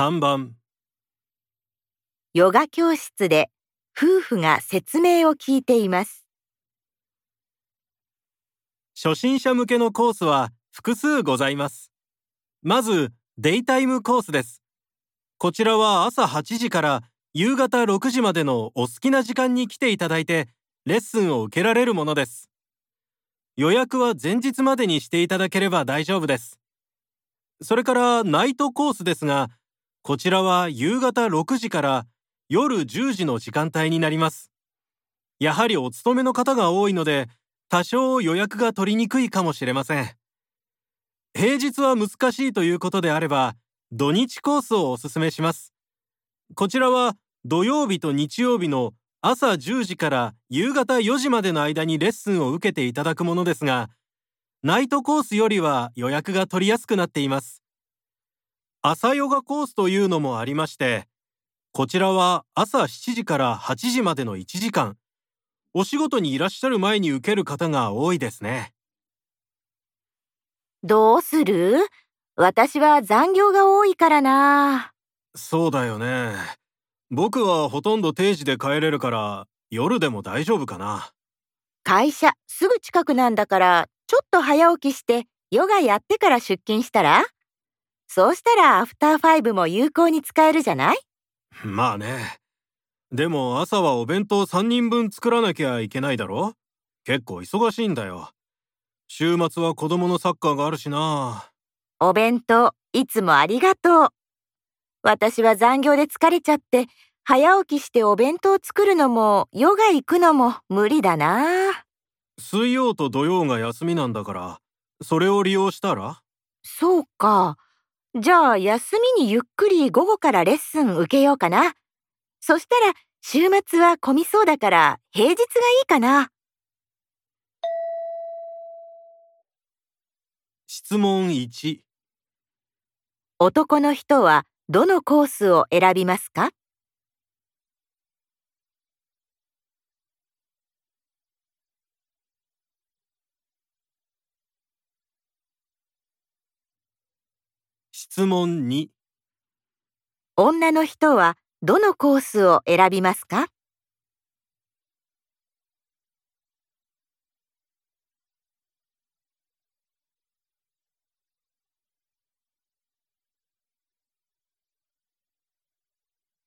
3番ヨガ教室で夫婦が説明を聞いています。初心者向けのコースは複数ございます。まず、デイタイムコースです。こちらは朝8時から夕方6時までのお好きな時間に来ていただいて、レッスンを受けられるものです。予約は前日までにしていただければ大丈夫です。それからナイトコースですが、こちらは夕方6時から夜10時の時間帯になります。やはりお勤めの方が多いので、多少予約が取りにくいかもしれません。平日は難しいということであれば、土日コースをお勧めします。こちらは土曜日と日曜日の朝10時から夕方4時までの間にレッスンを受けていただくものですが、ナイトコースよりは予約が取りやすくなっています。朝ヨガコースというのもありまして、こちらは朝7時から8時までの1時間、お仕事にいらっしゃる前に受ける方が多いですね。どうする？私は残業が多いからな。そうだよね。僕はほとんど定時で帰れるから、夜でも大丈夫かな。会社すぐ近くなんだから、ちょっと早起きしてヨガやってから出勤したら？そうしたらアフターファイブも有効に使えるじゃない？まあね。でも朝はお弁当3人分作らなきゃいけないだろ？結構忙しいんだよ。週末は子供のサッカーがあるしな。お弁当いつもありがとう。私は残業で疲れちゃって、早起きしてお弁当作るのもヨガ行くのも無理だな。水曜と土曜が休みなんだから、それを利用したら？そうか。じゃあ休みにゆっくり午後からレッスン受けようかな。そしたら週末は混みそうだから平日がいいかな。質問1。男の人はどのコースを選びますか？質問2。女の人はどのコースを選びますか？